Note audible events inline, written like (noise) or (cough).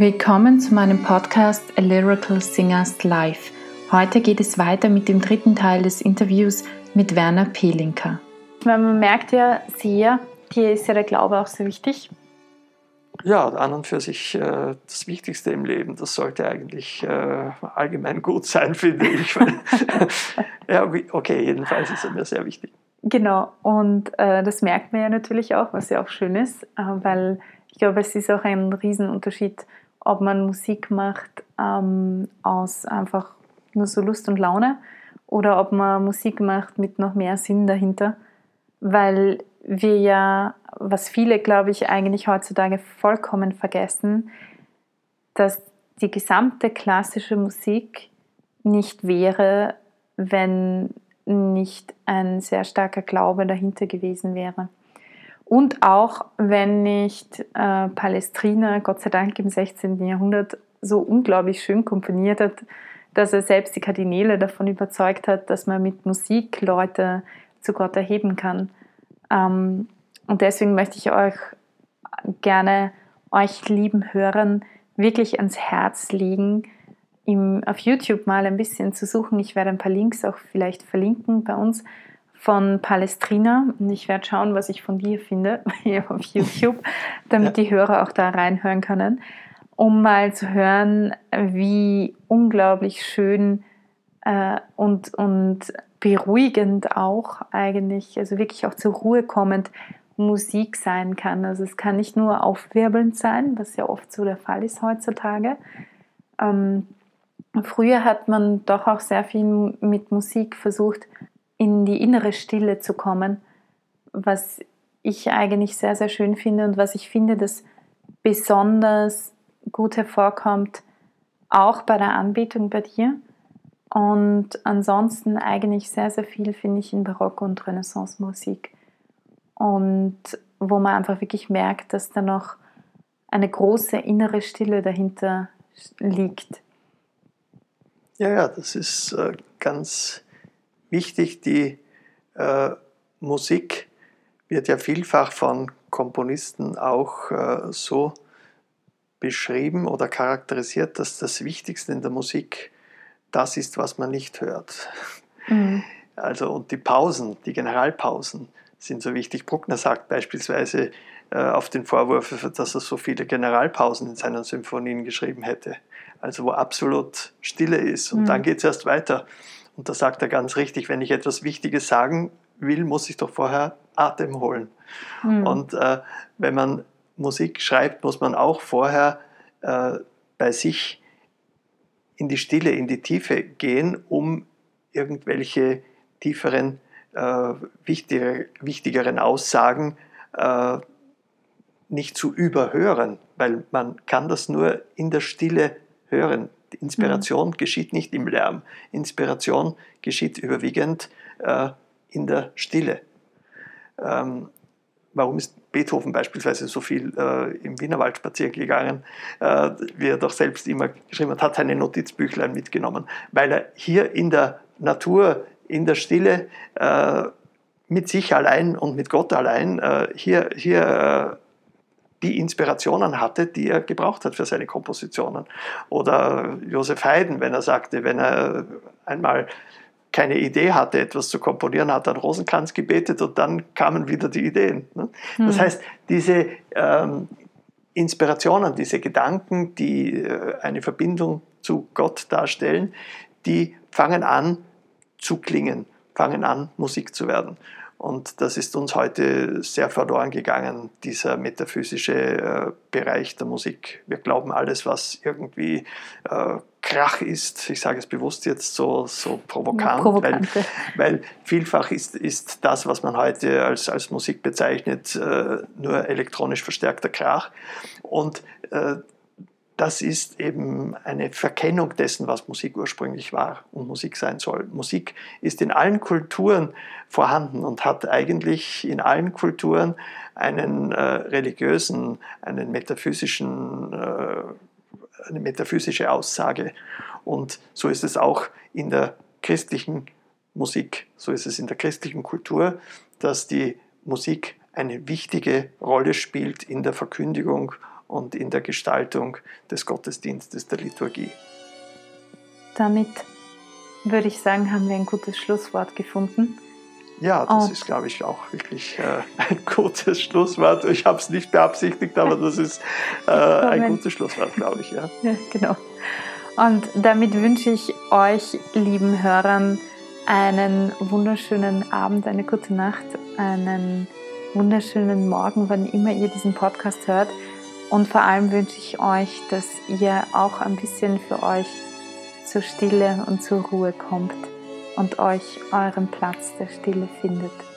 Willkommen zu meinem Podcast A Lyrical Singers Live. Heute geht es weiter mit dem dritten Teil des Interviews mit Werner Pelinka. Man merkt ja sehr, hier ist ja der Glaube auch sehr wichtig. Ja, an und für sich äh, das Wichtigste im Leben. Das sollte eigentlich äh, allgemein gut sein, finde ich. (laughs) ja, okay, jedenfalls ist er mir sehr wichtig. Genau, und äh, das merkt man ja natürlich auch, was ja auch schön ist, äh, weil ich glaube, es ist auch ein Riesenunterschied, ob man Musik macht ähm, aus einfach nur so Lust und Laune oder ob man Musik macht mit noch mehr Sinn dahinter, weil wir ja, was viele, glaube ich, eigentlich heutzutage vollkommen vergessen, dass die gesamte klassische Musik nicht wäre, wenn nicht ein sehr starker Glaube dahinter gewesen wäre. Und auch wenn nicht äh, Palestrina, Gott sei Dank im 16. Jahrhundert, so unglaublich schön komponiert hat, dass er selbst die Kardinäle davon überzeugt hat, dass man mit Musik Leute zu Gott erheben kann. Ähm, und deswegen möchte ich euch gerne, euch lieben Hörern, wirklich ans Herz legen, ihm auf YouTube mal ein bisschen zu suchen. Ich werde ein paar Links auch vielleicht verlinken bei uns von Palestrina. Und ich werde schauen, was ich von dir finde (laughs) hier auf YouTube, damit ja. die Hörer auch da reinhören können, um mal zu hören, wie unglaublich schön äh, und, und beruhigend auch eigentlich, also wirklich auch zur Ruhe kommend Musik sein kann. Also es kann nicht nur aufwirbelnd sein, was ja oft so der Fall ist heutzutage. Ähm, früher hat man doch auch sehr viel mit Musik versucht, in die innere Stille zu kommen, was ich eigentlich sehr, sehr schön finde und was ich finde, das besonders gut hervorkommt, auch bei der Anbetung bei dir. Und ansonsten eigentlich sehr, sehr viel finde ich in Barock- und Renaissance-Musik. Und wo man einfach wirklich merkt, dass da noch eine große innere Stille dahinter liegt. Ja, ja, das ist äh, ganz wichtig. Die äh, Musik wird ja vielfach von Komponisten auch äh, so beschrieben oder charakterisiert, dass das Wichtigste in der Musik das ist, was man nicht hört. Mhm. Also und die Pausen, die Generalpausen sind so wichtig. Bruckner sagt beispielsweise äh, auf den Vorwurf, dass er so viele Generalpausen in seinen Symphonien geschrieben hätte. Also wo absolut Stille ist. Und mhm. dann geht es erst weiter. Und da sagt er ganz richtig, wenn ich etwas Wichtiges sagen will, muss ich doch vorher Atem holen. Mhm. Und äh, wenn man Musik schreibt, muss man auch vorher äh, bei sich in die Stille, in die Tiefe gehen, um irgendwelche tieferen, äh, wichtiger, wichtigeren Aussagen äh, nicht zu überhören, weil man kann das nur in der Stille hören. Inspiration mhm. geschieht nicht im Lärm. Inspiration geschieht überwiegend äh, in der Stille. Ähm, warum ist Beethoven beispielsweise so viel äh, im Wienerwald spazieren gegangen, äh, wie er doch selbst immer geschrieben hat, hat seine Notizbüchlein mitgenommen, weil er hier in der Natur, in der Stille, äh, mit sich allein und mit Gott allein äh, hier, hier äh, die Inspirationen hatte, die er gebraucht hat für seine Kompositionen. Oder Josef Haydn, wenn er sagte, wenn er einmal keine Idee hatte, etwas zu komponieren, hat er einen Rosenkranz gebetet und dann kamen wieder die Ideen. Ne? Das mhm. heißt, diese ähm, Inspirationen, diese Gedanken, die äh, eine Verbindung zu Gott darstellen, die fangen an zu klingen, fangen an Musik zu werden. Und das ist uns heute sehr verloren gegangen, dieser metaphysische äh, Bereich der Musik. Wir glauben alles, was irgendwie äh, Krach ist, ich sage es bewusst jetzt so, so provokant, weil, weil, vielfach ist, ist das, was man heute als, als Musik bezeichnet, äh, nur elektronisch verstärkter Krach. Und äh, das ist eben eine Verkennung dessen, was Musik ursprünglich war und Musik sein soll. Musik ist in allen Kulturen vorhanden und hat eigentlich in allen Kulturen einen äh, religiösen, einen metaphysischen, äh, eine metaphysische Aussage. Und so ist es auch in der christlichen Musik, so ist es in der christlichen Kultur, dass die Musik eine wichtige Rolle spielt in der Verkündigung und in der Gestaltung des Gottesdienstes, der Liturgie. Damit würde ich sagen, haben wir ein gutes Schlusswort gefunden. Ja, das und ist, glaube ich, auch wirklich äh, ein gutes Schlusswort. Ich habe es nicht beabsichtigt, aber das ist äh, ein gutes Schlusswort, glaube ich. Ja. ja, genau. Und damit wünsche ich euch, lieben Hörern, einen wunderschönen Abend, eine gute Nacht, einen wunderschönen Morgen, wann immer ihr diesen Podcast hört. Und vor allem wünsche ich euch, dass ihr auch ein bisschen für euch zur Stille und zur Ruhe kommt und euch euren Platz der Stille findet.